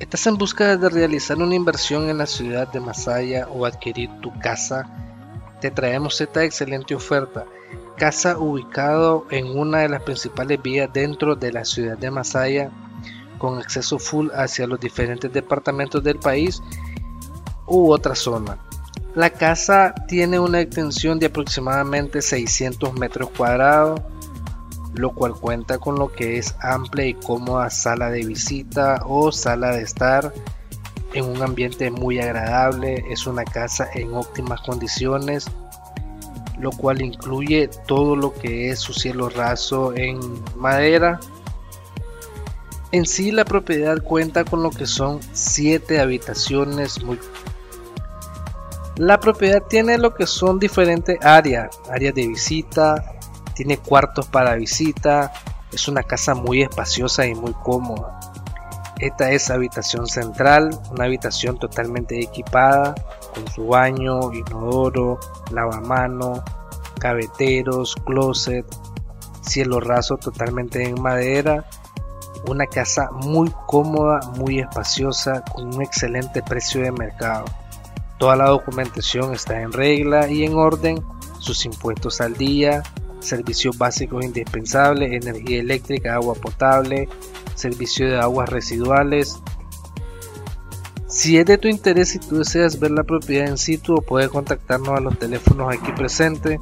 ¿Estás en busca de realizar una inversión en la ciudad de Masaya o adquirir tu casa? Te traemos esta excelente oferta. Casa ubicado en una de las principales vías dentro de la ciudad de Masaya, con acceso full hacia los diferentes departamentos del país u otra zona. La casa tiene una extensión de aproximadamente 600 metros cuadrados lo cual cuenta con lo que es amplia y cómoda sala de visita o sala de estar en un ambiente muy agradable, es una casa en óptimas condiciones, lo cual incluye todo lo que es su cielo raso en madera. En sí la propiedad cuenta con lo que son 7 habitaciones muy la propiedad tiene lo que son diferentes áreas, áreas de visita, tiene cuartos para visita, es una casa muy espaciosa y muy cómoda. Esta es habitación central, una habitación totalmente equipada con su baño, inodoro, lavamano, cabeteros, closet, cielo raso totalmente en madera. Una casa muy cómoda, muy espaciosa, con un excelente precio de mercado. Toda la documentación está en regla y en orden, sus impuestos al día, servicios básicos indispensables, energía eléctrica, agua potable, servicio de aguas residuales. Si es de tu interés y tú deseas ver la propiedad en situ, puedes contactarnos a los teléfonos aquí presentes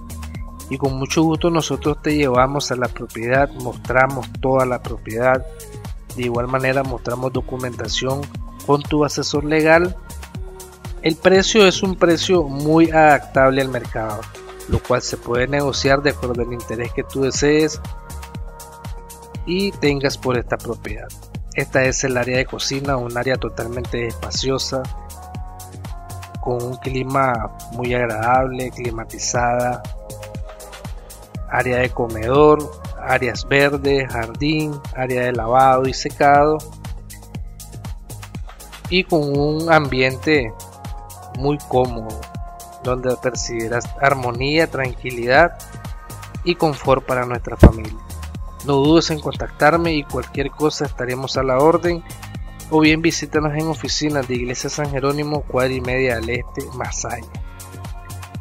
y con mucho gusto nosotros te llevamos a la propiedad, mostramos toda la propiedad. De igual manera mostramos documentación con tu asesor legal. El precio es un precio muy adaptable al mercado lo cual se puede negociar de acuerdo al interés que tú desees y tengas por esta propiedad. Esta es el área de cocina, un área totalmente espaciosa, con un clima muy agradable, climatizada, área de comedor, áreas verdes, jardín, área de lavado y secado y con un ambiente muy cómodo donde percibirás armonía, tranquilidad y confort para nuestra familia. No dudes en contactarme y cualquier cosa estaremos a la orden o bien visítanos en oficinas de Iglesia San Jerónimo, cuadra y media al este, Masaya.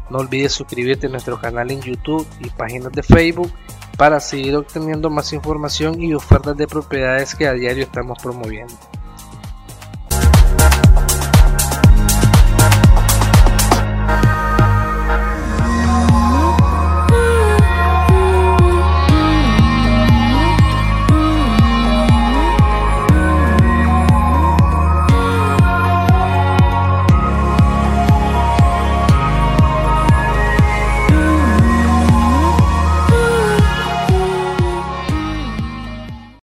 No olvides suscribirte a nuestro canal en YouTube y páginas de Facebook para seguir obteniendo más información y ofertas de propiedades que a diario estamos promoviendo.